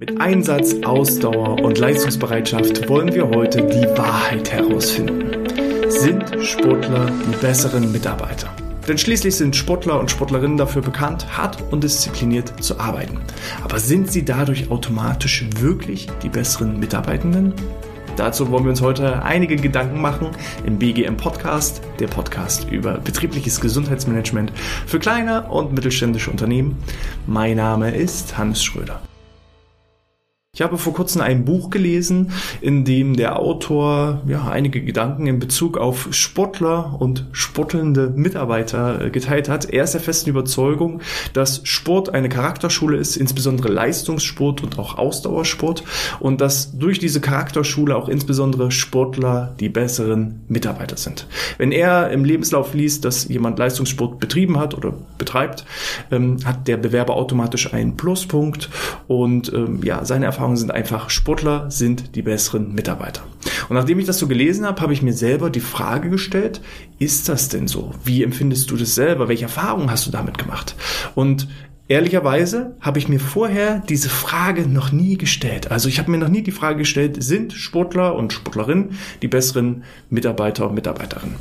Mit Einsatz, Ausdauer und Leistungsbereitschaft wollen wir heute die Wahrheit herausfinden. Sind Sportler die besseren Mitarbeiter? Denn schließlich sind Sportler und Sportlerinnen dafür bekannt, hart und diszipliniert zu arbeiten. Aber sind sie dadurch automatisch wirklich die besseren Mitarbeitenden? Dazu wollen wir uns heute einige Gedanken machen im BGM Podcast, der Podcast über betriebliches Gesundheitsmanagement für kleine und mittelständische Unternehmen. Mein Name ist Hans Schröder. Ich habe vor kurzem ein Buch gelesen, in dem der Autor ja, einige Gedanken in Bezug auf Sportler und sportelnde Mitarbeiter äh, geteilt hat. Er ist der festen Überzeugung, dass Sport eine Charakterschule ist, insbesondere Leistungssport und auch Ausdauersport und dass durch diese Charakterschule auch insbesondere Sportler die besseren Mitarbeiter sind. Wenn er im Lebenslauf liest, dass jemand Leistungssport betrieben hat oder betreibt, ähm, hat der Bewerber automatisch einen Pluspunkt und ähm, ja, seine Erfahrung Erfahrungen sind einfach, Sportler sind die besseren Mitarbeiter. Und nachdem ich das so gelesen habe, habe ich mir selber die Frage gestellt, ist das denn so? Wie empfindest du das selber? Welche Erfahrungen hast du damit gemacht? Und Ehrlicherweise habe ich mir vorher diese Frage noch nie gestellt. Also ich habe mir noch nie die Frage gestellt, sind Sportler und Sportlerinnen die besseren Mitarbeiter und Mitarbeiterinnen?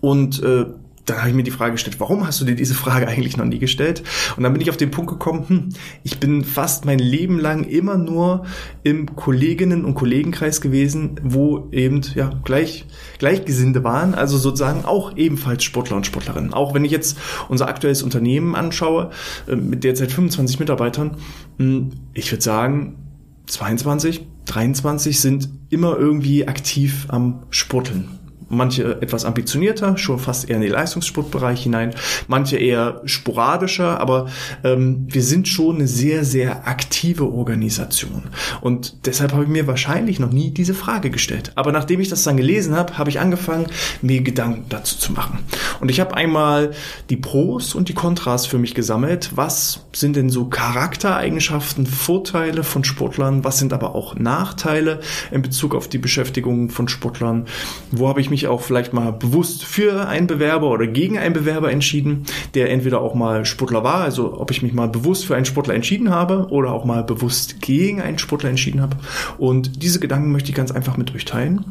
Und äh, dann habe ich mir die Frage gestellt, warum hast du dir diese Frage eigentlich noch nie gestellt? Und dann bin ich auf den Punkt gekommen, hm, ich bin fast mein Leben lang immer nur im Kolleginnen- und Kollegenkreis gewesen, wo eben ja gleich Gleichgesinnte waren, also sozusagen auch ebenfalls Sportler und Sportlerinnen. Auch wenn ich jetzt unser aktuelles Unternehmen anschaue, äh, mit derzeit 25 Mitarbeitern, hm, ich würde sagen, 22, 23 sind immer irgendwie aktiv am Sporteln manche etwas ambitionierter, schon fast eher in den Leistungssportbereich hinein, manche eher sporadischer, aber ähm, wir sind schon eine sehr, sehr aktive Organisation. Und deshalb habe ich mir wahrscheinlich noch nie diese Frage gestellt. Aber nachdem ich das dann gelesen habe, habe ich angefangen, mir Gedanken dazu zu machen. Und ich habe einmal die Pros und die Kontras für mich gesammelt. Was sind denn so Charaktereigenschaften, Vorteile von Sportlern? Was sind aber auch Nachteile in Bezug auf die Beschäftigung von Sportlern? Wo habe ich mich mich auch vielleicht mal bewusst für einen Bewerber oder gegen einen Bewerber entschieden, der entweder auch mal Sportler war, also ob ich mich mal bewusst für einen Sportler entschieden habe oder auch mal bewusst gegen einen Sportler entschieden habe. Und diese Gedanken möchte ich ganz einfach mit euch teilen.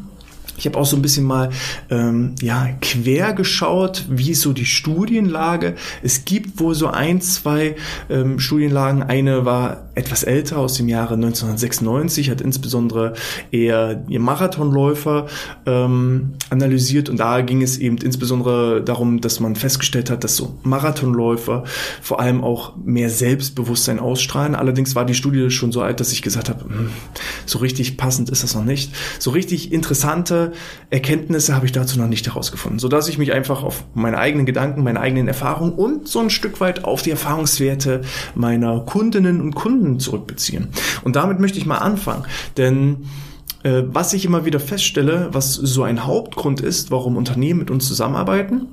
Ich habe auch so ein bisschen mal ähm, ja, quer geschaut, wie ist so die Studienlage. Es gibt wohl so ein, zwei ähm, Studienlagen. Eine war etwas älter aus dem Jahre 1996, hat insbesondere eher Marathonläufer ähm, analysiert und da ging es eben insbesondere darum, dass man festgestellt hat, dass so Marathonläufer vor allem auch mehr Selbstbewusstsein ausstrahlen. Allerdings war die Studie schon so alt, dass ich gesagt habe, hm, so richtig passend ist das noch nicht. So richtig interessante Erkenntnisse habe ich dazu noch nicht herausgefunden, sodass ich mich einfach auf meine eigenen Gedanken, meine eigenen Erfahrungen und so ein Stück weit auf die Erfahrungswerte meiner Kundinnen und Kunden zurückbeziehen. Und damit möchte ich mal anfangen, denn äh, was ich immer wieder feststelle, was so ein Hauptgrund ist, warum Unternehmen mit uns zusammenarbeiten,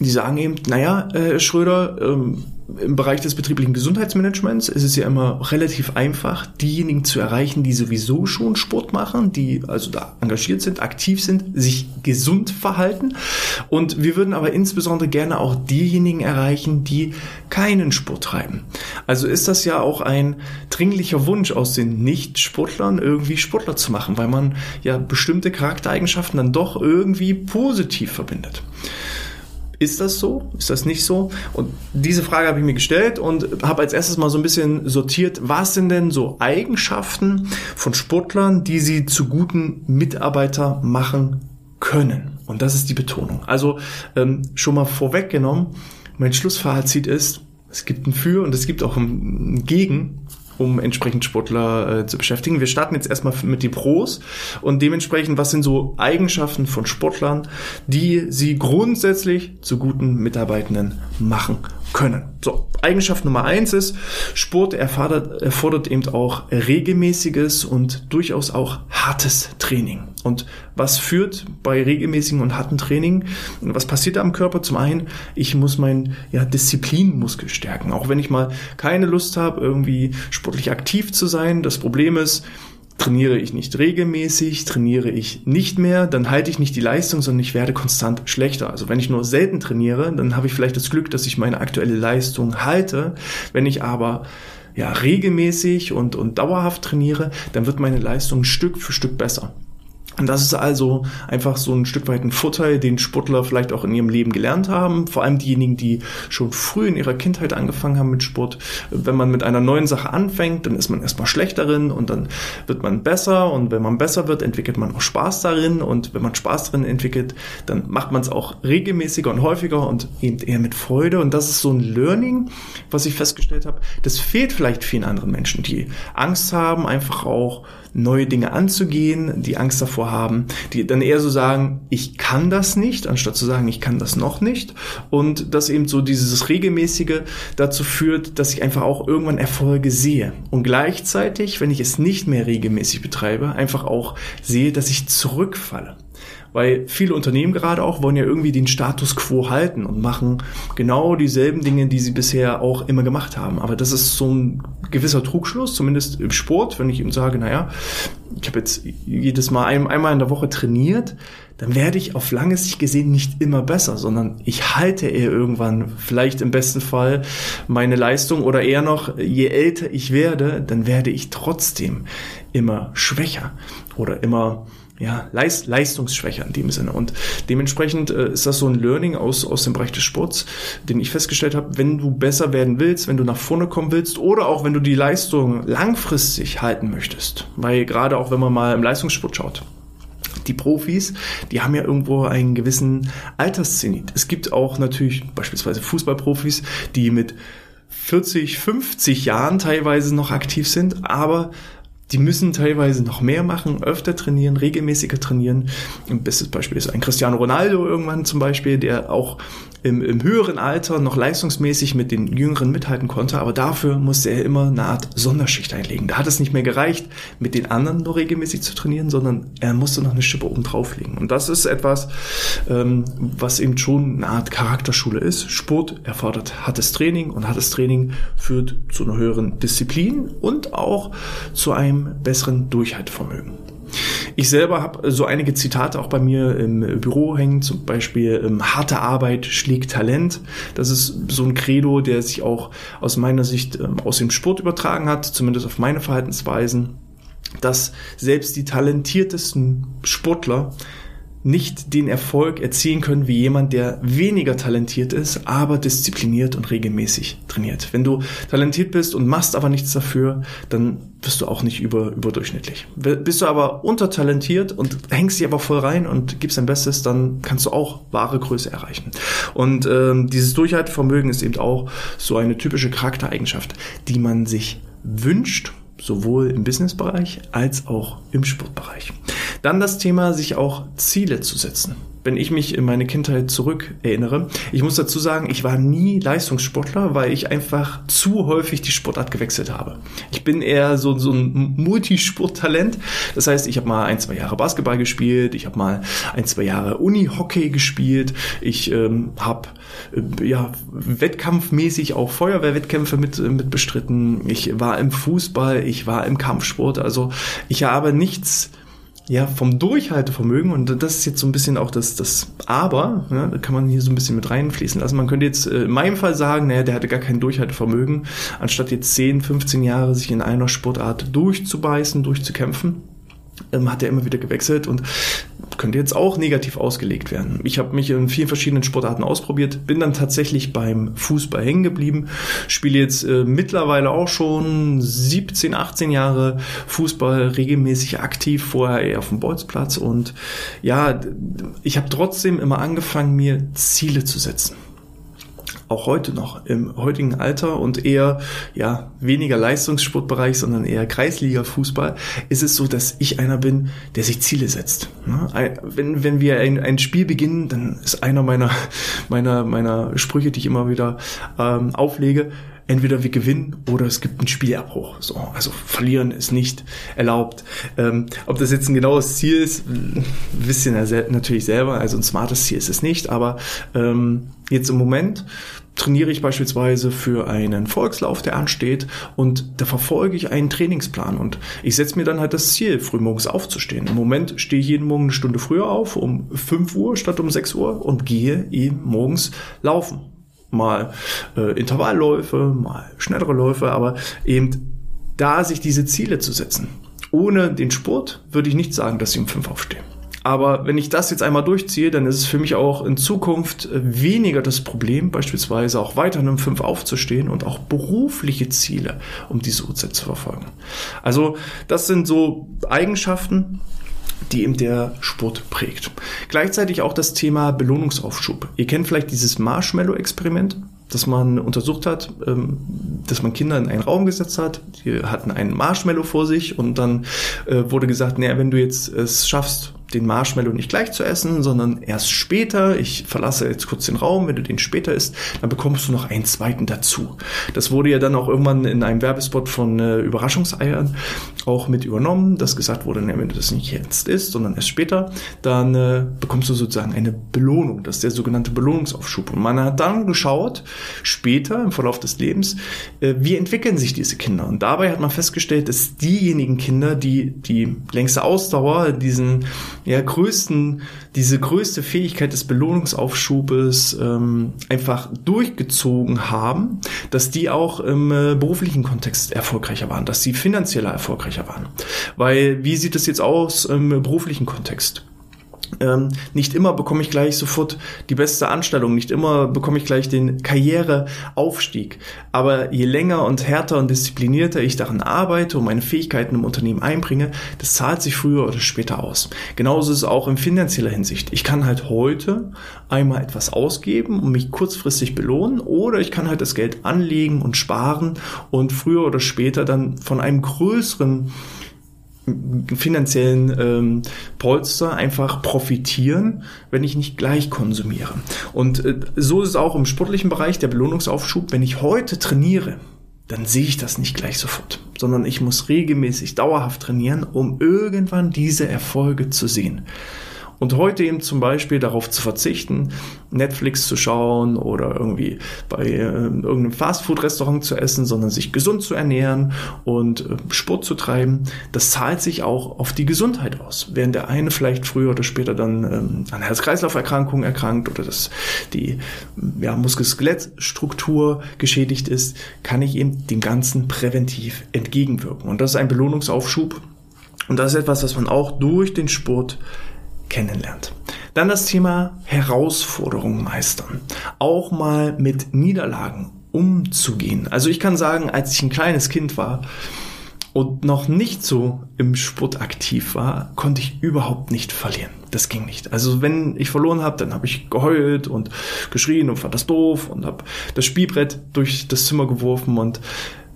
die sagen eben, naja, äh, Schröder, ähm, im Bereich des betrieblichen Gesundheitsmanagements ist es ja immer relativ einfach, diejenigen zu erreichen, die sowieso schon Sport machen, die also da engagiert sind, aktiv sind, sich gesund verhalten. Und wir würden aber insbesondere gerne auch diejenigen erreichen, die keinen Sport treiben. Also ist das ja auch ein dringlicher Wunsch aus den Nicht-Sportlern, irgendwie Sportler zu machen, weil man ja bestimmte Charaktereigenschaften dann doch irgendwie positiv verbindet. Ist das so? Ist das nicht so? Und diese Frage habe ich mir gestellt und habe als erstes mal so ein bisschen sortiert, was sind denn so Eigenschaften von Sportlern, die sie zu guten Mitarbeiter machen können? Und das ist die Betonung. Also ähm, schon mal vorweggenommen, mein Schlussfazit ist, es gibt ein Für und es gibt auch ein Gegen um entsprechend Sportler äh, zu beschäftigen. Wir starten jetzt erstmal mit die Pros und dementsprechend, was sind so Eigenschaften von Sportlern, die sie grundsätzlich zu guten Mitarbeitenden machen können. So, Eigenschaft Nummer eins ist, Sport erfordert, erfordert eben auch regelmäßiges und durchaus auch hartes Training. Und was führt bei regelmäßigen und harten Training? Was passiert am Körper? Zum einen, ich muss mein ja, Disziplinmuskel stärken. Auch wenn ich mal keine Lust habe, irgendwie sportlich aktiv zu sein. Das Problem ist, Trainiere ich nicht regelmäßig, trainiere ich nicht mehr, dann halte ich nicht die Leistung, sondern ich werde konstant schlechter. Also wenn ich nur selten trainiere, dann habe ich vielleicht das Glück, dass ich meine aktuelle Leistung halte. Wenn ich aber ja, regelmäßig und, und dauerhaft trainiere, dann wird meine Leistung Stück für Stück besser. Und das ist also einfach so ein Stück weit ein Vorteil, den Sportler vielleicht auch in ihrem Leben gelernt haben. Vor allem diejenigen, die schon früh in ihrer Kindheit angefangen haben mit Sport. Wenn man mit einer neuen Sache anfängt, dann ist man erstmal schlecht darin und dann wird man besser. Und wenn man besser wird, entwickelt man auch Spaß darin. Und wenn man Spaß darin entwickelt, dann macht man es auch regelmäßiger und häufiger und eben eher mit Freude. Und das ist so ein Learning, was ich festgestellt habe. Das fehlt vielleicht vielen anderen Menschen, die Angst haben, einfach auch neue Dinge anzugehen, die Angst davor haben, die dann eher so sagen, ich kann das nicht, anstatt zu sagen, ich kann das noch nicht. Und dass eben so dieses regelmäßige dazu führt, dass ich einfach auch irgendwann Erfolge sehe. Und gleichzeitig, wenn ich es nicht mehr regelmäßig betreibe, einfach auch sehe, dass ich zurückfalle. Weil viele Unternehmen gerade auch wollen ja irgendwie den Status quo halten und machen genau dieselben Dinge, die sie bisher auch immer gemacht haben. Aber das ist so ein gewisser Trugschluss, zumindest im Sport, wenn ich ihm sage, naja, ich habe jetzt jedes Mal ein, einmal in der Woche trainiert, dann werde ich auf lange Sicht gesehen nicht immer besser, sondern ich halte eher irgendwann, vielleicht im besten Fall, meine Leistung oder eher noch, je älter ich werde, dann werde ich trotzdem immer schwächer oder immer ja, Leist, leistungsschwächer in dem Sinne. Und dementsprechend äh, ist das so ein Learning aus, aus dem Bereich des Sports, den ich festgestellt habe, wenn du besser werden willst, wenn du nach vorne kommen willst oder auch wenn du die Leistung langfristig halten möchtest. Weil gerade auch wenn man mal im Leistungssport schaut, die Profis, die haben ja irgendwo einen gewissen Alterszenit. Es gibt auch natürlich beispielsweise Fußballprofis, die mit 40, 50 Jahren teilweise noch aktiv sind, aber die müssen teilweise noch mehr machen, öfter trainieren, regelmäßiger trainieren. Ein bestes Beispiel ist ein Cristiano Ronaldo irgendwann zum Beispiel, der auch im, im höheren Alter noch leistungsmäßig mit den Jüngeren mithalten konnte, aber dafür musste er immer eine Art Sonderschicht einlegen. Da hat es nicht mehr gereicht, mit den anderen nur regelmäßig zu trainieren, sondern er musste noch eine Schippe oben drauflegen. Und das ist etwas, ähm, was eben schon eine Art Charakterschule ist. Sport erfordert hartes Training und hartes Training führt zu einer höheren Disziplin und auch zu einem besseren Durchhaltevermögen. Ich selber habe so einige Zitate auch bei mir im Büro hängen, zum Beispiel ähm, harte Arbeit schlägt Talent. Das ist so ein Credo, der sich auch aus meiner Sicht ähm, aus dem Sport übertragen hat, zumindest auf meine Verhaltensweisen, dass selbst die talentiertesten Sportler nicht den Erfolg erzielen können wie jemand, der weniger talentiert ist, aber diszipliniert und regelmäßig trainiert. Wenn du talentiert bist und machst aber nichts dafür, dann wirst du auch nicht über, überdurchschnittlich. Bist du aber untertalentiert und hängst dich aber voll rein und gibst dein Bestes, dann kannst du auch wahre Größe erreichen. Und ähm, dieses Durchhaltevermögen ist eben auch so eine typische Charaktereigenschaft, die man sich wünscht sowohl im Businessbereich als auch im Sportbereich. Dann das Thema, sich auch Ziele zu setzen. Wenn ich mich in meine Kindheit zurück erinnere, ich muss dazu sagen, ich war nie Leistungssportler, weil ich einfach zu häufig die Sportart gewechselt habe. Ich bin eher so, so ein Multisporttalent. Das heißt, ich habe mal ein, zwei Jahre Basketball gespielt, ich habe mal ein, zwei Jahre Uni-Hockey gespielt, ich ähm, habe äh, ja, wettkampfmäßig auch Feuerwehrwettkämpfe mit, äh, mit bestritten. Ich war im Fußball, ich war im Kampfsport. Also ich habe nichts ja, vom Durchhaltevermögen, und das ist jetzt so ein bisschen auch das, das Aber, da kann man hier so ein bisschen mit reinfließen lassen. Man könnte jetzt äh, in meinem Fall sagen, naja, der hatte gar kein Durchhaltevermögen, anstatt jetzt 10, 15 Jahre sich in einer Sportart durchzubeißen, durchzukämpfen ähm, hat er immer wieder gewechselt und könnte jetzt auch negativ ausgelegt werden. Ich habe mich in vielen verschiedenen Sportarten ausprobiert, bin dann tatsächlich beim Fußball hängen geblieben, spiele jetzt äh, mittlerweile auch schon 17, 18 Jahre Fußball regelmäßig aktiv, vorher eher auf dem Bolzplatz und ja, ich habe trotzdem immer angefangen, mir Ziele zu setzen auch heute noch im heutigen Alter und eher ja weniger Leistungssportbereich, sondern eher Kreisliga-Fußball, ist es so, dass ich einer bin, der sich Ziele setzt. Ne? Wenn, wenn wir ein, ein Spiel beginnen, dann ist einer meiner, meiner, meiner Sprüche, die ich immer wieder ähm, auflege, entweder wir gewinnen oder es gibt einen Spielabbruch. So, also verlieren ist nicht erlaubt. Ähm, ob das jetzt ein genaues Ziel ist, wisst ihr natürlich selber. Also ein smartes Ziel ist es nicht, aber ähm, jetzt im Moment trainiere ich beispielsweise für einen Volkslauf, der ansteht und da verfolge ich einen Trainingsplan und ich setze mir dann halt das Ziel, frühmorgens aufzustehen. Im Moment stehe ich jeden Morgen eine Stunde früher auf, um 5 Uhr statt um 6 Uhr und gehe eben morgens laufen. Mal äh, Intervallläufe, mal schnellere Läufe, aber eben da sich diese Ziele zu setzen. Ohne den Sport würde ich nicht sagen, dass ich um fünf aufstehe. Aber wenn ich das jetzt einmal durchziehe, dann ist es für mich auch in Zukunft weniger das Problem, beispielsweise auch weiter um fünf aufzustehen und auch berufliche Ziele um diese Uhrzeit zu verfolgen. Also das sind so Eigenschaften, die eben der Sport prägt. Gleichzeitig auch das Thema Belohnungsaufschub. Ihr kennt vielleicht dieses Marshmallow-Experiment dass man untersucht hat, ähm, dass man Kinder in einen Raum gesetzt hat, die hatten einen Marshmallow vor sich und dann äh, wurde gesagt, naja, wenn du jetzt es schaffst, den Marshmallow nicht gleich zu essen, sondern erst später. Ich verlasse jetzt kurz den Raum. Wenn du den später isst, dann bekommst du noch einen zweiten dazu. Das wurde ja dann auch irgendwann in einem Werbespot von äh, Überraschungseiern auch mit übernommen, dass gesagt wurde, ne, wenn du das nicht jetzt isst, sondern erst später, dann äh, bekommst du sozusagen eine Belohnung. Das ist der sogenannte Belohnungsaufschub. Und man hat dann geschaut, später im Verlauf des Lebens, äh, wie entwickeln sich diese Kinder. Und dabei hat man festgestellt, dass diejenigen Kinder, die die längste Ausdauer, diesen ja, größten, diese größte Fähigkeit des Belohnungsaufschubes ähm, einfach durchgezogen haben, dass die auch im äh, beruflichen Kontext erfolgreicher waren, dass sie finanzieller erfolgreicher waren. Weil, wie sieht es jetzt aus im beruflichen Kontext? Ähm, nicht immer bekomme ich gleich sofort die beste Anstellung, nicht immer bekomme ich gleich den Karriereaufstieg. Aber je länger und härter und disziplinierter ich daran arbeite und meine Fähigkeiten im Unternehmen einbringe, das zahlt sich früher oder später aus. Genauso ist es auch in finanzieller Hinsicht. Ich kann halt heute einmal etwas ausgeben und mich kurzfristig belohnen oder ich kann halt das Geld anlegen und sparen und früher oder später dann von einem größeren finanziellen ähm, Polster einfach profitieren, wenn ich nicht gleich konsumiere. Und äh, so ist es auch im sportlichen Bereich der Belohnungsaufschub. Wenn ich heute trainiere, dann sehe ich das nicht gleich sofort, sondern ich muss regelmäßig dauerhaft trainieren, um irgendwann diese Erfolge zu sehen. Und heute eben zum Beispiel darauf zu verzichten, Netflix zu schauen oder irgendwie bei äh, irgendeinem Fastfood-Restaurant zu essen, sondern sich gesund zu ernähren und äh, Sport zu treiben, das zahlt sich auch auf die Gesundheit aus. Während der eine vielleicht früher oder später dann ähm, an Herz-Kreislauf-Erkrankungen erkrankt oder dass die ja, Muskel-Skelett-Struktur geschädigt ist, kann ich eben dem Ganzen präventiv entgegenwirken. Und das ist ein Belohnungsaufschub. Und das ist etwas, was man auch durch den Sport kennenlernt. Dann das Thema Herausforderungen meistern. Auch mal mit Niederlagen umzugehen. Also ich kann sagen, als ich ein kleines Kind war und noch nicht so im Sport aktiv war, konnte ich überhaupt nicht verlieren. Das ging nicht. Also wenn ich verloren habe, dann habe ich geheult und geschrien und fand das doof und habe das Spielbrett durch das Zimmer geworfen und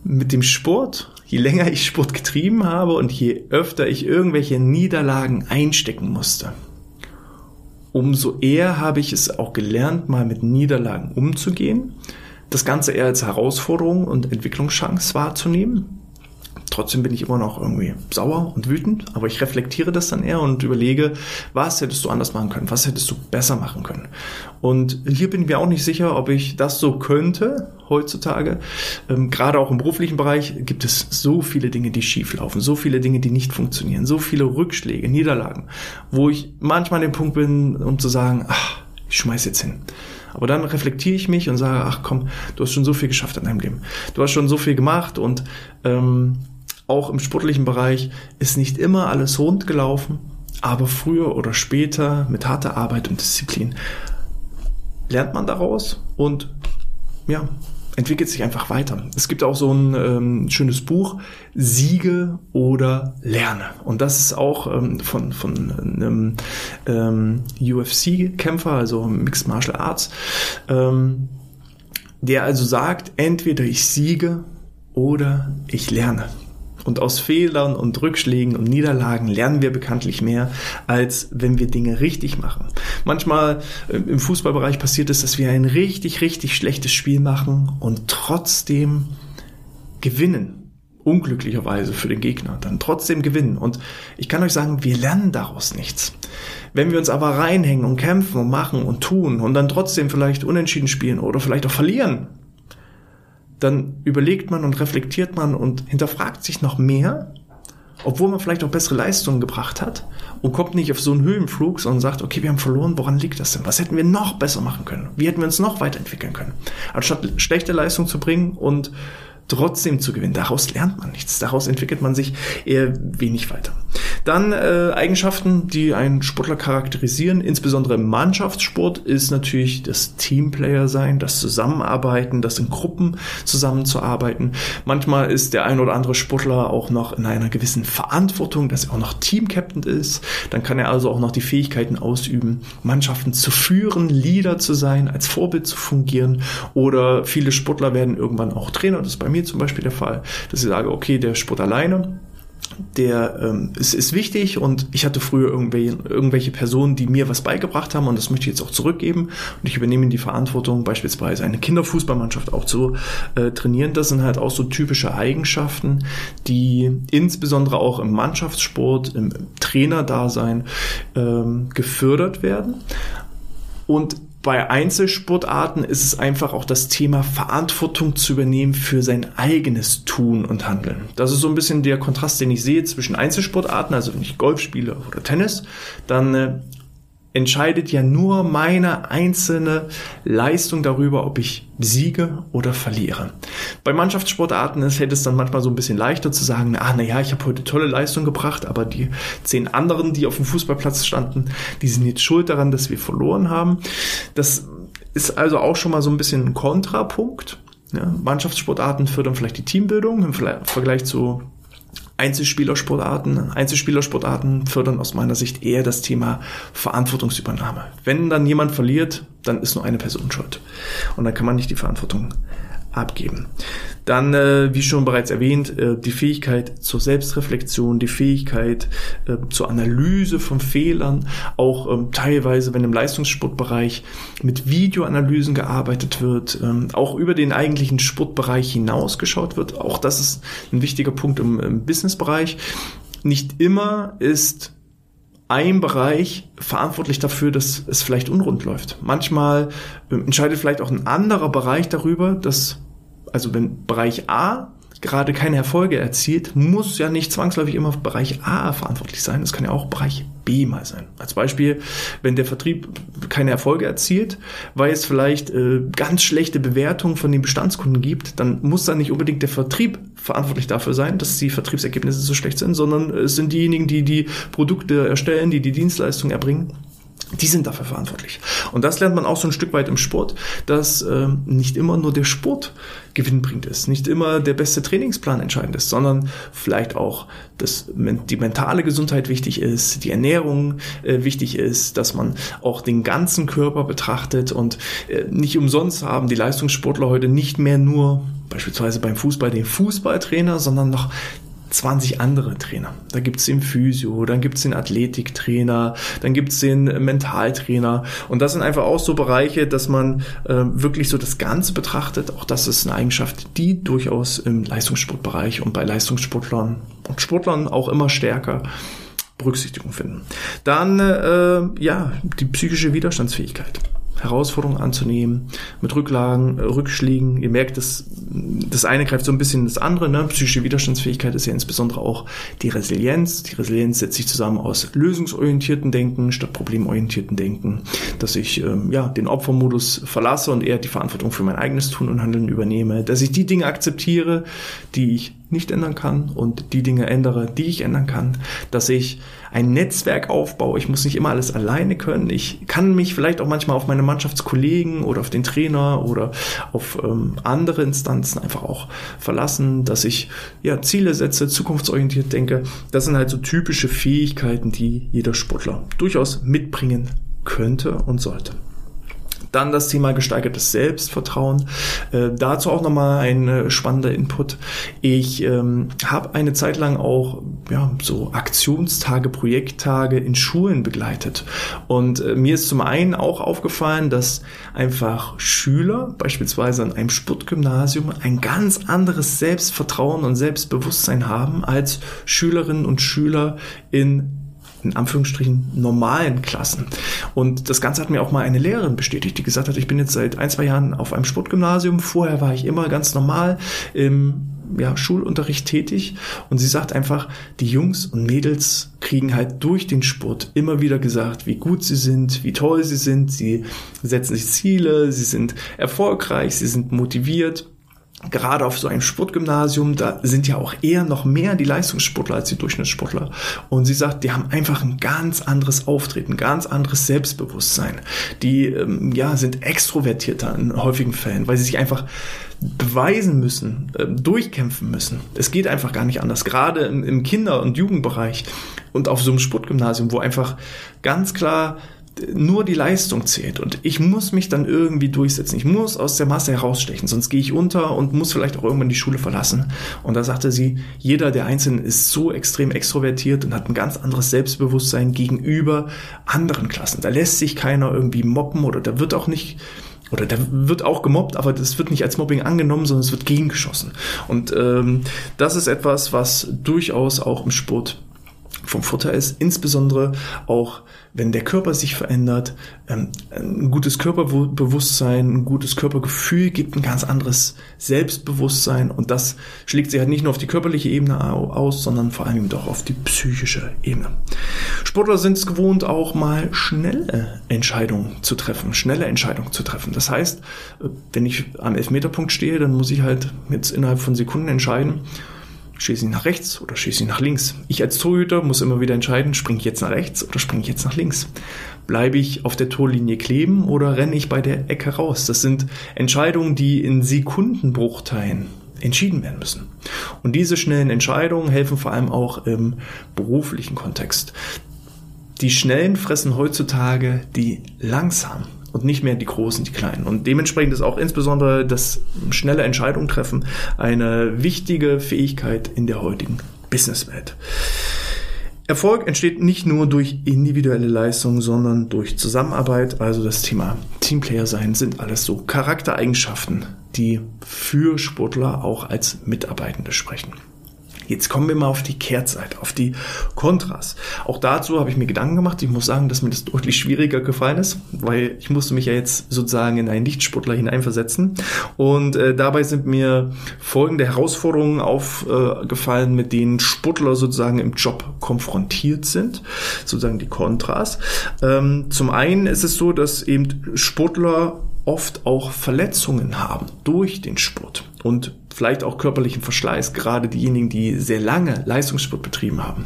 mit dem Sport, je länger ich Sport getrieben habe und je öfter ich irgendwelche Niederlagen einstecken musste, umso eher habe ich es auch gelernt, mal mit Niederlagen umzugehen, das Ganze eher als Herausforderung und Entwicklungschance wahrzunehmen Trotzdem bin ich immer noch irgendwie sauer und wütend, aber ich reflektiere das dann eher und überlege, was hättest du anders machen können, was hättest du besser machen können. Und hier bin ich mir auch nicht sicher, ob ich das so könnte heutzutage. Ähm, gerade auch im beruflichen Bereich gibt es so viele Dinge, die schief laufen, so viele Dinge, die nicht funktionieren, so viele Rückschläge, Niederlagen, wo ich manchmal an dem Punkt bin, um zu sagen, ach, ich schmeiß jetzt hin. Aber dann reflektiere ich mich und sage, ach komm, du hast schon so viel geschafft in deinem Leben. Du hast schon so viel gemacht und ähm, auch im sportlichen Bereich ist nicht immer alles rund gelaufen, aber früher oder später mit harter Arbeit und Disziplin lernt man daraus und ja, entwickelt sich einfach weiter. Es gibt auch so ein ähm, schönes Buch, Siege oder Lerne. Und das ist auch ähm, von, von einem ähm, UFC-Kämpfer, also Mixed Martial Arts, ähm, der also sagt, entweder ich siege oder ich lerne. Und aus Fehlern und Rückschlägen und Niederlagen lernen wir bekanntlich mehr, als wenn wir Dinge richtig machen. Manchmal äh, im Fußballbereich passiert es, dass wir ein richtig, richtig schlechtes Spiel machen und trotzdem gewinnen. Unglücklicherweise für den Gegner, dann trotzdem gewinnen. Und ich kann euch sagen, wir lernen daraus nichts. Wenn wir uns aber reinhängen und kämpfen und machen und tun und dann trotzdem vielleicht unentschieden spielen oder vielleicht auch verlieren, dann überlegt man und reflektiert man und hinterfragt sich noch mehr obwohl man vielleicht auch bessere Leistungen gebracht hat und kommt nicht auf so einen Höhenflug, sondern sagt, okay, wir haben verloren, woran liegt das denn? Was hätten wir noch besser machen können? Wie hätten wir uns noch weiterentwickeln können? Anstatt schlechte Leistung zu bringen und trotzdem zu gewinnen. Daraus lernt man nichts. Daraus entwickelt man sich eher wenig weiter. Dann äh, Eigenschaften, die einen Sportler charakterisieren, insbesondere im Mannschaftssport, ist natürlich das Teamplayer sein, das Zusammenarbeiten, das in Gruppen zusammenzuarbeiten. Manchmal ist der ein oder andere Sportler auch noch in einer gewissen Verantwortung, dass er auch noch Teamcaptain ist. Dann kann er also auch noch die Fähigkeiten ausüben, Mannschaften zu führen, Leader zu sein, als Vorbild zu fungieren. Oder viele Sportler werden irgendwann auch Trainer. Das ist bei mir zum Beispiel der Fall, dass ich sage, okay, der Sport alleine der ähm, ist, ist wichtig und ich hatte früher irgendwelche, irgendwelche Personen, die mir was beigebracht haben und das möchte ich jetzt auch zurückgeben und ich übernehme die Verantwortung, beispielsweise eine Kinderfußballmannschaft auch zu äh, trainieren. Das sind halt auch so typische Eigenschaften, die insbesondere auch im Mannschaftssport, im Trainerdasein ähm, gefördert werden. Und bei Einzelsportarten ist es einfach auch das Thema Verantwortung zu übernehmen für sein eigenes Tun und Handeln. Das ist so ein bisschen der Kontrast, den ich sehe zwischen Einzelsportarten, also wenn ich Golf spiele oder Tennis, dann äh, entscheidet ja nur meine einzelne Leistung darüber, ob ich siege oder verliere. Bei Mannschaftssportarten ist, hätte es dann manchmal so ein bisschen leichter zu sagen, ah, naja, ich habe heute tolle Leistung gebracht, aber die zehn anderen, die auf dem Fußballplatz standen, die sind jetzt schuld daran, dass wir verloren haben. Das ist also auch schon mal so ein bisschen ein Kontrapunkt. Ja, Mannschaftssportarten fördern vielleicht die Teambildung im Vergleich zu Einzelspielersportarten. Einzelspielersportarten fördern aus meiner Sicht eher das Thema Verantwortungsübernahme. Wenn dann jemand verliert, dann ist nur eine Person schuld. Und dann kann man nicht die Verantwortung abgeben. Dann, äh, wie schon bereits erwähnt, äh, die Fähigkeit zur Selbstreflexion, die Fähigkeit äh, zur Analyse von Fehlern, auch ähm, teilweise, wenn im Leistungssportbereich mit Videoanalysen gearbeitet wird, ähm, auch über den eigentlichen Sportbereich hinausgeschaut wird. Auch das ist ein wichtiger Punkt im, im Businessbereich. Nicht immer ist ein Bereich verantwortlich dafür, dass es vielleicht unrund läuft. Manchmal äh, entscheidet vielleicht auch ein anderer Bereich darüber, dass also wenn Bereich A gerade keine Erfolge erzielt, muss ja nicht zwangsläufig immer Bereich A verantwortlich sein. Es kann ja auch Bereich B mal sein. Als Beispiel, wenn der Vertrieb keine Erfolge erzielt, weil es vielleicht äh, ganz schlechte Bewertungen von den Bestandskunden gibt, dann muss dann nicht unbedingt der Vertrieb verantwortlich dafür sein, dass die Vertriebsergebnisse so schlecht sind, sondern es sind diejenigen, die die Produkte erstellen, die die Dienstleistungen erbringen die sind dafür verantwortlich. Und das lernt man auch so ein Stück weit im Sport, dass äh, nicht immer nur der Sport gewinnbringend ist, nicht immer der beste Trainingsplan entscheidend ist, sondern vielleicht auch, dass die mentale Gesundheit wichtig ist, die Ernährung äh, wichtig ist, dass man auch den ganzen Körper betrachtet und äh, nicht umsonst haben die Leistungssportler heute nicht mehr nur beispielsweise beim Fußball den Fußballtrainer, sondern noch 20 andere Trainer. Da gibt's den Physio, dann gibt's den Athletiktrainer, dann gibt's den Mentaltrainer. Und das sind einfach auch so Bereiche, dass man äh, wirklich so das Ganze betrachtet. Auch das ist eine Eigenschaft, die durchaus im Leistungssportbereich und bei Leistungssportlern und Sportlern auch immer stärker Berücksichtigung finden. Dann äh, ja die psychische Widerstandsfähigkeit. Herausforderungen anzunehmen, mit Rücklagen, äh, Rückschlägen. Ihr merkt, das, das eine greift so ein bisschen das andere. Ne? Psychische Widerstandsfähigkeit ist ja insbesondere auch die Resilienz. Die Resilienz setzt sich zusammen aus lösungsorientierten Denken statt problemorientierten Denken, dass ich ähm, ja den Opfermodus verlasse und eher die Verantwortung für mein eigenes Tun und Handeln übernehme, dass ich die Dinge akzeptiere, die ich nicht ändern kann und die Dinge ändere, die ich ändern kann, dass ich ein Netzwerk aufbaue. Ich muss nicht immer alles alleine können. Ich kann mich vielleicht auch manchmal auf meine Mannschaftskollegen oder auf den Trainer oder auf ähm, andere Instanzen einfach auch verlassen, dass ich ja Ziele setze, zukunftsorientiert denke. Das sind halt so typische Fähigkeiten, die jeder Sportler durchaus mitbringen könnte und sollte. Dann das Thema gesteigertes Selbstvertrauen. Äh, dazu auch nochmal ein äh, spannender Input. Ich ähm, habe eine Zeit lang auch ja, so Aktionstage, Projekttage in Schulen begleitet. Und äh, mir ist zum einen auch aufgefallen, dass einfach Schüler, beispielsweise an einem Sportgymnasium, ein ganz anderes Selbstvertrauen und Selbstbewusstsein haben als Schülerinnen und Schüler in in Anführungsstrichen normalen Klassen. Und das Ganze hat mir auch mal eine Lehrerin bestätigt, die gesagt hat, ich bin jetzt seit ein, zwei Jahren auf einem Sportgymnasium. Vorher war ich immer ganz normal im ja, Schulunterricht tätig und sie sagt einfach, die Jungs und Mädels kriegen halt durch den Sport immer wieder gesagt, wie gut sie sind, wie toll sie sind, sie setzen sich Ziele, sie sind erfolgreich, sie sind motiviert gerade auf so einem Sportgymnasium, da sind ja auch eher noch mehr die Leistungssportler als die Durchschnittssportler. Und sie sagt, die haben einfach ein ganz anderes Auftreten, ganz anderes Selbstbewusstsein. Die ähm, ja, sind extrovertierter in häufigen Fällen, weil sie sich einfach beweisen müssen, äh, durchkämpfen müssen. Es geht einfach gar nicht anders. Gerade im, im Kinder- und Jugendbereich und auf so einem Sportgymnasium, wo einfach ganz klar nur die Leistung zählt und ich muss mich dann irgendwie durchsetzen. Ich muss aus der Masse herausstechen, sonst gehe ich unter und muss vielleicht auch irgendwann die Schule verlassen. Und da sagte sie, jeder der Einzelnen ist so extrem extrovertiert und hat ein ganz anderes Selbstbewusstsein gegenüber anderen Klassen. Da lässt sich keiner irgendwie mobben oder da wird auch nicht oder da wird auch gemobbt, aber das wird nicht als Mobbing angenommen, sondern es wird gegengeschossen. Und ähm, das ist etwas, was durchaus auch im Sport vom Vorteil ist, insbesondere auch wenn der Körper sich verändert, ähm, ein gutes Körperbewusstsein, ein gutes Körpergefühl gibt ein ganz anderes Selbstbewusstsein und das schlägt sich halt nicht nur auf die körperliche Ebene aus, sondern vor allem doch auf die psychische Ebene. Sportler sind es gewohnt, auch mal schnelle Entscheidungen zu treffen, schnelle Entscheidungen zu treffen. Das heißt, äh, wenn ich am Elfmeterpunkt stehe, dann muss ich halt jetzt innerhalb von Sekunden entscheiden, schieße ich nach rechts oder schieße ich nach links. Ich als Torhüter muss immer wieder entscheiden, springe ich jetzt nach rechts oder springe ich jetzt nach links. Bleibe ich auf der Torlinie kleben oder renne ich bei der Ecke raus? Das sind Entscheidungen, die in Sekundenbruchteilen entschieden werden müssen. Und diese schnellen Entscheidungen helfen vor allem auch im beruflichen Kontext. Die Schnellen fressen heutzutage die Langsamen und nicht mehr die Großen, die Kleinen. Und dementsprechend ist auch insbesondere das schnelle Entscheidung treffen eine wichtige Fähigkeit in der heutigen Businesswelt. Erfolg entsteht nicht nur durch individuelle Leistung, sondern durch Zusammenarbeit. Also das Thema Teamplayer sein sind alles so Charaktereigenschaften, die für Sportler auch als Mitarbeitende sprechen. Jetzt kommen wir mal auf die Kehrtseite, auf die Kontras. Auch dazu habe ich mir Gedanken gemacht. Ich muss sagen, dass mir das deutlich schwieriger gefallen ist, weil ich musste mich ja jetzt sozusagen in einen Nichtsportler hineinversetzen. Und äh, dabei sind mir folgende Herausforderungen aufgefallen, äh, mit denen Sportler sozusagen im Job konfrontiert sind, sozusagen die Kontras. Ähm, zum einen ist es so, dass eben Sportler oft auch Verletzungen haben durch den Sport und vielleicht auch körperlichen Verschleiß, gerade diejenigen, die sehr lange Leistungssport betrieben haben.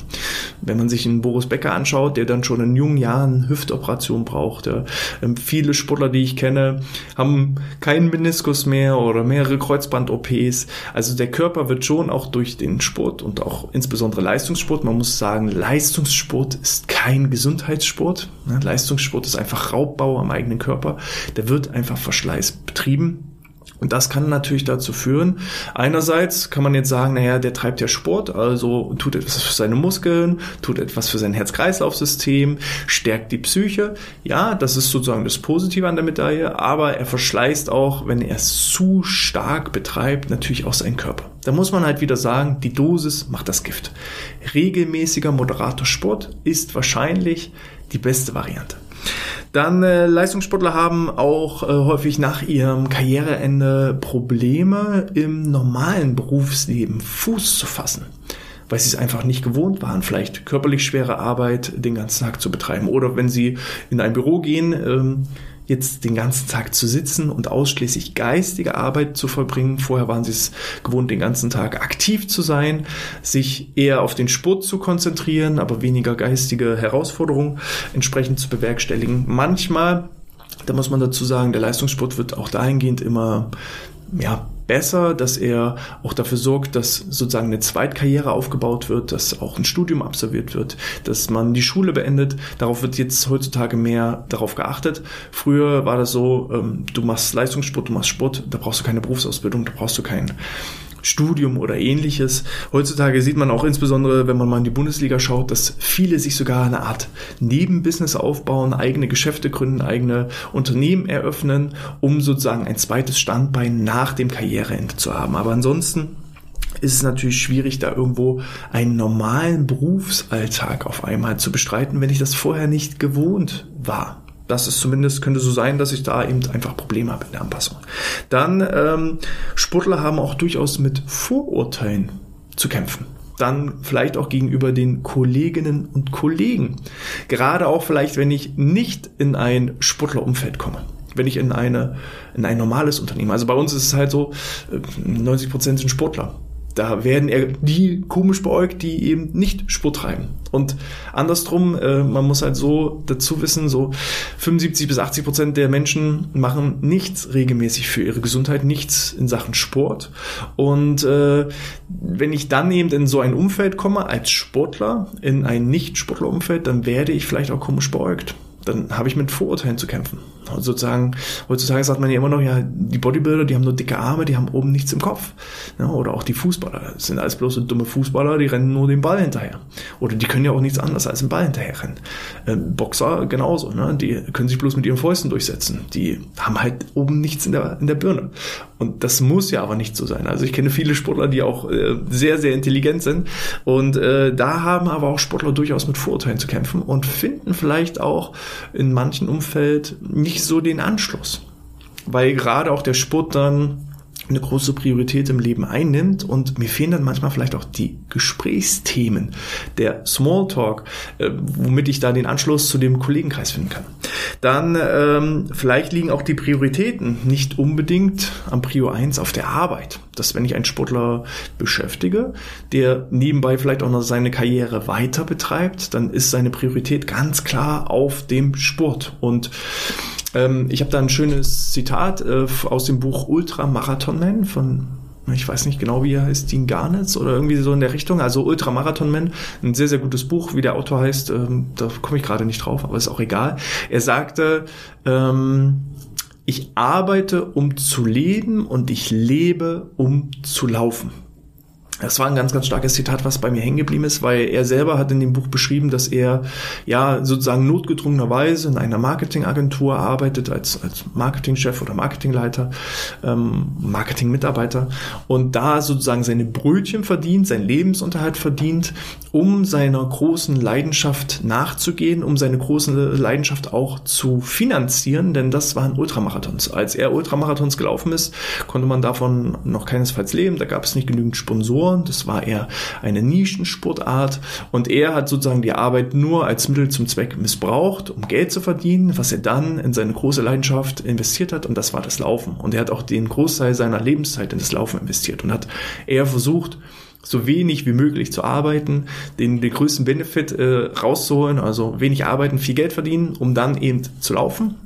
Wenn man sich einen Boris Becker anschaut, der dann schon in jungen Jahren Hüftoperation brauchte. Ähm, viele Sportler, die ich kenne, haben keinen Meniskus mehr oder mehrere Kreuzband-OPs. Also der Körper wird schon auch durch den Sport und auch insbesondere Leistungssport, man muss sagen, Leistungssport ist kein Gesundheitssport. Ne, Leistungssport ist einfach Raubbau am eigenen Körper. Der wird einfach Verschleiß betrieben und das kann natürlich dazu führen, einerseits kann man jetzt sagen, naja, der treibt ja Sport, also tut etwas für seine Muskeln, tut etwas für sein Herz-Kreislauf-System, stärkt die Psyche. Ja, das ist sozusagen das Positive an der Medaille, aber er verschleißt auch, wenn er es zu stark betreibt, natürlich auch seinen Körper. Da muss man halt wieder sagen, die Dosis macht das Gift. Regelmäßiger, moderater Sport ist wahrscheinlich die beste Variante. Dann äh, Leistungssportler haben auch äh, häufig nach ihrem Karriereende Probleme im normalen Berufsleben Fuß zu fassen weil sie es einfach nicht gewohnt waren, vielleicht körperlich schwere Arbeit den ganzen Tag zu betreiben. Oder wenn sie in ein Büro gehen, ähm, jetzt den ganzen Tag zu sitzen und ausschließlich geistige Arbeit zu vollbringen. Vorher waren sie es gewohnt, den ganzen Tag aktiv zu sein, sich eher auf den Sport zu konzentrieren, aber weniger geistige Herausforderungen entsprechend zu bewerkstelligen. Manchmal da muss man dazu sagen, der Leistungssport wird auch dahingehend immer ja, besser, dass er auch dafür sorgt, dass sozusagen eine Zweitkarriere aufgebaut wird, dass auch ein Studium absolviert wird, dass man die Schule beendet. Darauf wird jetzt heutzutage mehr darauf geachtet. Früher war das so, ähm, du machst Leistungssport, du machst Sport, da brauchst du keine Berufsausbildung, da brauchst du keinen Studium oder ähnliches. Heutzutage sieht man auch insbesondere, wenn man mal in die Bundesliga schaut, dass viele sich sogar eine Art Nebenbusiness aufbauen, eigene Geschäfte gründen, eigene Unternehmen eröffnen, um sozusagen ein zweites Standbein nach dem Karriereende zu haben. Aber ansonsten ist es natürlich schwierig, da irgendwo einen normalen Berufsalltag auf einmal zu bestreiten, wenn ich das vorher nicht gewohnt war. Das ist zumindest, könnte so sein, dass ich da eben einfach Probleme habe in der Anpassung. Dann, ähm, Sportler haben auch durchaus mit Vorurteilen zu kämpfen dann vielleicht auch gegenüber den Kolleginnen und Kollegen. Gerade auch vielleicht, wenn ich nicht in ein Sportlerumfeld komme. Wenn ich in eine, in ein normales Unternehmen. Also bei uns ist es halt so, 90 äh, Prozent sind Sportler da werden eher die komisch beäugt, die eben nicht Sport treiben. Und andersrum, äh, man muss halt so dazu wissen, so 75 bis 80 Prozent der Menschen machen nichts regelmäßig für ihre Gesundheit, nichts in Sachen Sport. Und äh, wenn ich dann eben in so ein Umfeld komme als Sportler, in ein Nicht-Sportler-Umfeld, dann werde ich vielleicht auch komisch beäugt. Dann habe ich mit Vorurteilen zu kämpfen sozusagen, heutzutage sagt man ja immer noch, ja, die Bodybuilder, die haben nur dicke Arme, die haben oben nichts im Kopf. Ja, oder auch die Fußballer, das sind alles bloß so dumme Fußballer, die rennen nur den Ball hinterher. Oder die können ja auch nichts anderes als den Ball hinterher rennen. Ähm, Boxer genauso, ne? die können sich bloß mit ihren Fäusten durchsetzen. Die haben halt oben nichts in der, in der Birne. Und das muss ja aber nicht so sein. Also ich kenne viele Sportler, die auch äh, sehr, sehr intelligent sind. Und äh, da haben aber auch Sportler durchaus mit Vorurteilen zu kämpfen und finden vielleicht auch in manchen Umfeld nicht nicht so den Anschluss. Weil gerade auch der Sport dann eine große Priorität im Leben einnimmt und mir fehlen dann manchmal vielleicht auch die Gesprächsthemen, der Smalltalk, äh, womit ich da den Anschluss zu dem Kollegenkreis finden kann. Dann ähm, vielleicht liegen auch die Prioritäten nicht unbedingt am Prio 1 auf der Arbeit. Dass wenn ich einen Sportler beschäftige, der nebenbei vielleicht auch noch seine Karriere weiter betreibt, dann ist seine Priorität ganz klar auf dem Sport und ähm, ich habe da ein schönes Zitat äh, aus dem Buch Ultramarathon Man von ich weiß nicht genau, wie er heißt, Dean Garnitz oder irgendwie so in der Richtung. Also Ultramarathon Man, ein sehr, sehr gutes Buch. Wie der Autor heißt, ähm, da komme ich gerade nicht drauf, aber ist auch egal. Er sagte, ähm, ich arbeite, um zu leben und ich lebe, um zu laufen. Das war ein ganz, ganz starkes Zitat, was bei mir hängen geblieben ist, weil er selber hat in dem Buch beschrieben, dass er ja sozusagen notgedrungenerweise in einer Marketingagentur arbeitet als, als Marketingchef oder Marketingleiter, ähm, Marketingmitarbeiter und da sozusagen seine Brötchen verdient, seinen Lebensunterhalt verdient, um seiner großen Leidenschaft nachzugehen, um seine große Leidenschaft auch zu finanzieren, denn das waren Ultramarathons. Als er Ultramarathons gelaufen ist, konnte man davon noch keinesfalls leben, da gab es nicht genügend Sponsoren Motoren. Das war eher eine Nischensportart. Und er hat sozusagen die Arbeit nur als Mittel zum Zweck missbraucht, um Geld zu verdienen, was er dann in seine große Leidenschaft investiert hat. Und das war das Laufen. Und er hat auch den Großteil seiner Lebenszeit in das Laufen investiert. Und hat eher versucht, so wenig wie möglich zu arbeiten, den, den größten Benefit äh, rauszuholen, also wenig arbeiten, viel Geld verdienen, um dann eben zu laufen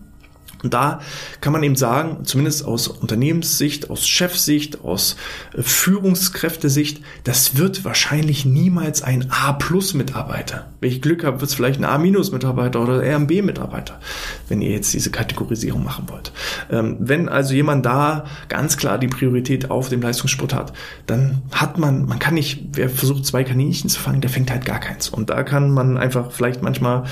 und da kann man eben sagen, zumindest aus Unternehmenssicht, aus Chefsicht, aus äh, Führungskräftesicht, das wird wahrscheinlich niemals ein A-Plus-Mitarbeiter. Wenn ich Glück habe, wird es vielleicht ein A-Mitarbeiter oder eher ein B-Mitarbeiter, wenn ihr jetzt diese Kategorisierung machen wollt. Ähm, wenn also jemand da ganz klar die Priorität auf dem Leistungssport hat, dann hat man, man kann nicht, wer versucht zwei Kaninchen zu fangen, der fängt halt gar keins. Und da kann man einfach vielleicht manchmal,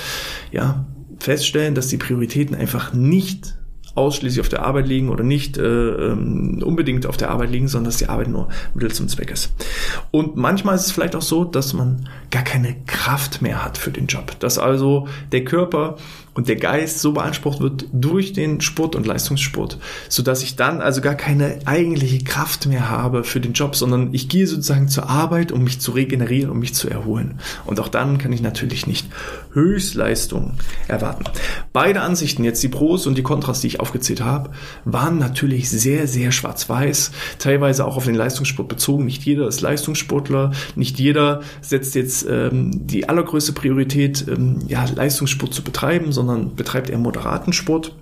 ja, feststellen, dass die Prioritäten einfach nicht ausschließlich auf der Arbeit liegen oder nicht äh, ähm, unbedingt auf der Arbeit liegen, sondern dass die Arbeit nur Mittel zum Zweck ist. Und manchmal ist es vielleicht auch so, dass man gar keine Kraft mehr hat für den Job. Dass also der Körper und der Geist so beansprucht wird durch den Sport und Leistungssport, so dass ich dann also gar keine eigentliche Kraft mehr habe für den Job, sondern ich gehe sozusagen zur Arbeit, um mich zu regenerieren, um mich zu erholen. Und auch dann kann ich natürlich nicht Höchstleistungen erwarten. Beide Ansichten, jetzt die Pros und die Kontras, die ich aufgezählt habe, waren natürlich sehr, sehr schwarz-weiß, teilweise auch auf den Leistungssport bezogen. Nicht jeder ist Leistungssportler, nicht jeder setzt jetzt ähm, die allergrößte Priorität, ähm, ja, Leistungssport zu betreiben, sondern betreibt eher moderaten Sport.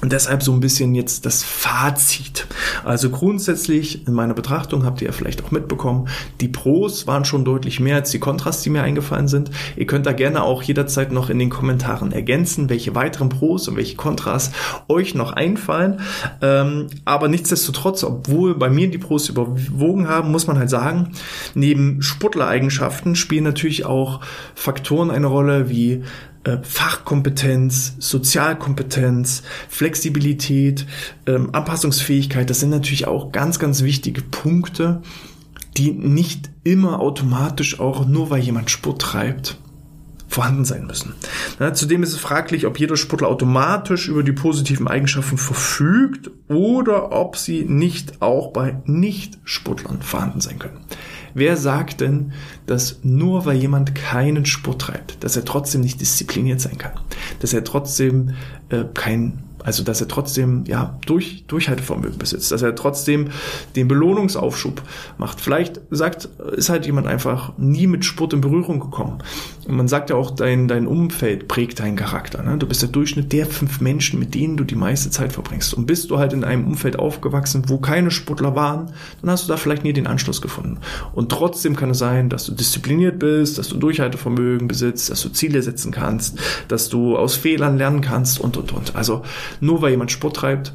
Und deshalb so ein bisschen jetzt das Fazit. Also grundsätzlich in meiner Betrachtung habt ihr ja vielleicht auch mitbekommen, die Pros waren schon deutlich mehr als die Kontras, die mir eingefallen sind. Ihr könnt da gerne auch jederzeit noch in den Kommentaren ergänzen, welche weiteren Pros und welche Kontras euch noch einfallen. Ähm, aber nichtsdestotrotz, obwohl bei mir die Pros überwogen haben, muss man halt sagen, neben Sportlereigenschaften spielen natürlich auch Faktoren eine Rolle wie Fachkompetenz, Sozialkompetenz, Flexibilität, ähm, Anpassungsfähigkeit, das sind natürlich auch ganz, ganz wichtige Punkte, die nicht immer automatisch auch nur weil jemand Sport treibt, vorhanden sein müssen. Zudem ist es fraglich, ob jeder Sportler automatisch über die positiven Eigenschaften verfügt oder ob sie nicht auch bei Nicht-Sportlern vorhanden sein können. Wer sagt denn, dass nur weil jemand keinen Sport treibt, dass er trotzdem nicht diszipliniert sein kann, dass er trotzdem äh, kein also, dass er trotzdem, ja, durch, Durchhaltevermögen besitzt, dass er trotzdem den Belohnungsaufschub macht. Vielleicht sagt, ist halt jemand einfach nie mit Sport in Berührung gekommen. Und man sagt ja auch, dein, dein Umfeld prägt deinen Charakter. Ne? Du bist der Durchschnitt der fünf Menschen, mit denen du die meiste Zeit verbringst. Und bist du halt in einem Umfeld aufgewachsen, wo keine Sportler waren, dann hast du da vielleicht nie den Anschluss gefunden. Und trotzdem kann es sein, dass du diszipliniert bist, dass du Durchhaltevermögen besitzt, dass du Ziele setzen kannst, dass du aus Fehlern lernen kannst und, und, und. Also, nur weil jemand Sport treibt,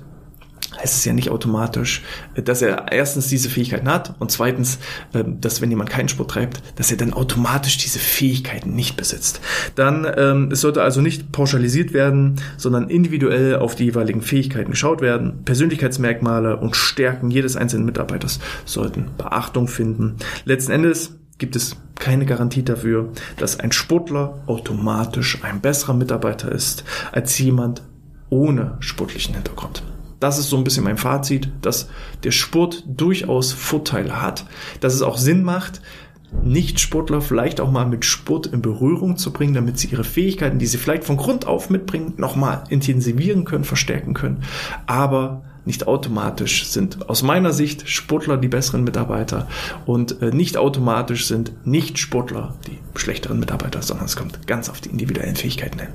heißt es ja nicht automatisch, dass er erstens diese Fähigkeiten hat und zweitens, ähm, dass wenn jemand keinen Sport treibt, dass er dann automatisch diese Fähigkeiten nicht besitzt. Dann ähm, es sollte also nicht pauschalisiert werden, sondern individuell auf die jeweiligen Fähigkeiten geschaut werden. Persönlichkeitsmerkmale und Stärken jedes einzelnen Mitarbeiters sollten Beachtung finden. Letzten Endes gibt es keine Garantie dafür, dass ein Sportler automatisch ein besserer Mitarbeiter ist als jemand, ohne sportlichen Hintergrund. Das ist so ein bisschen mein Fazit, dass der Sport durchaus Vorteile hat, dass es auch Sinn macht, nicht-Sportler vielleicht auch mal mit Sport in Berührung zu bringen, damit sie ihre Fähigkeiten, die sie vielleicht von Grund auf mitbringen, nochmal intensivieren können, verstärken können. Aber nicht automatisch sind aus meiner Sicht Sportler die besseren Mitarbeiter und äh, nicht automatisch sind Nicht-Sportler die schlechteren Mitarbeiter, sondern es kommt ganz auf die individuellen Fähigkeiten hin.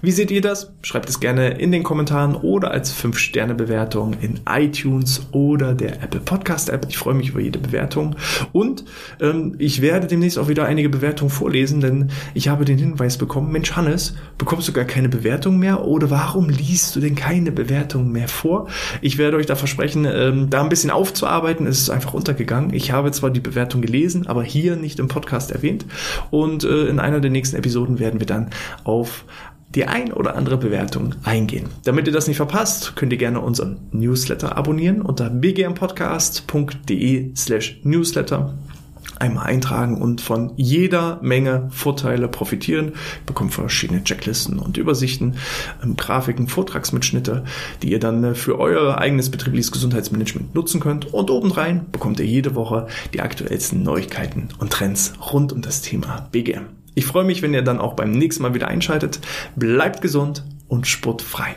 Wie seht ihr das? Schreibt es gerne in den Kommentaren oder als 5-Sterne-Bewertung in iTunes oder der Apple Podcast App. Ich freue mich über jede Bewertung und ähm, ich werde demnächst auch wieder einige Bewertungen vorlesen, denn ich habe den Hinweis bekommen, Mensch Hannes, bekommst du gar keine Bewertung mehr oder warum liest du denn keine Bewertung mehr vor? Ich werde euch da versprechen, ähm, da ein bisschen aufzuarbeiten. Es ist einfach untergegangen. Ich habe zwar die Bewertung gelesen, aber hier nicht im Podcast erwähnt. Und äh, in einer der nächsten Episoden werden wir dann auf die ein oder andere Bewertung eingehen. Damit ihr das nicht verpasst, könnt ihr gerne unseren Newsletter abonnieren unter bgmpodcast.de slash newsletter einmal eintragen und von jeder Menge Vorteile profitieren. Bekommt verschiedene Checklisten und Übersichten, ähm, Grafiken, Vortragsmitschnitte, die ihr dann äh, für euer eigenes betriebliches Gesundheitsmanagement nutzen könnt. Und obendrein bekommt ihr jede Woche die aktuellsten Neuigkeiten und Trends rund um das Thema BGM. Ich freue mich, wenn ihr dann auch beim nächsten Mal wieder einschaltet. Bleibt gesund und sportfrei.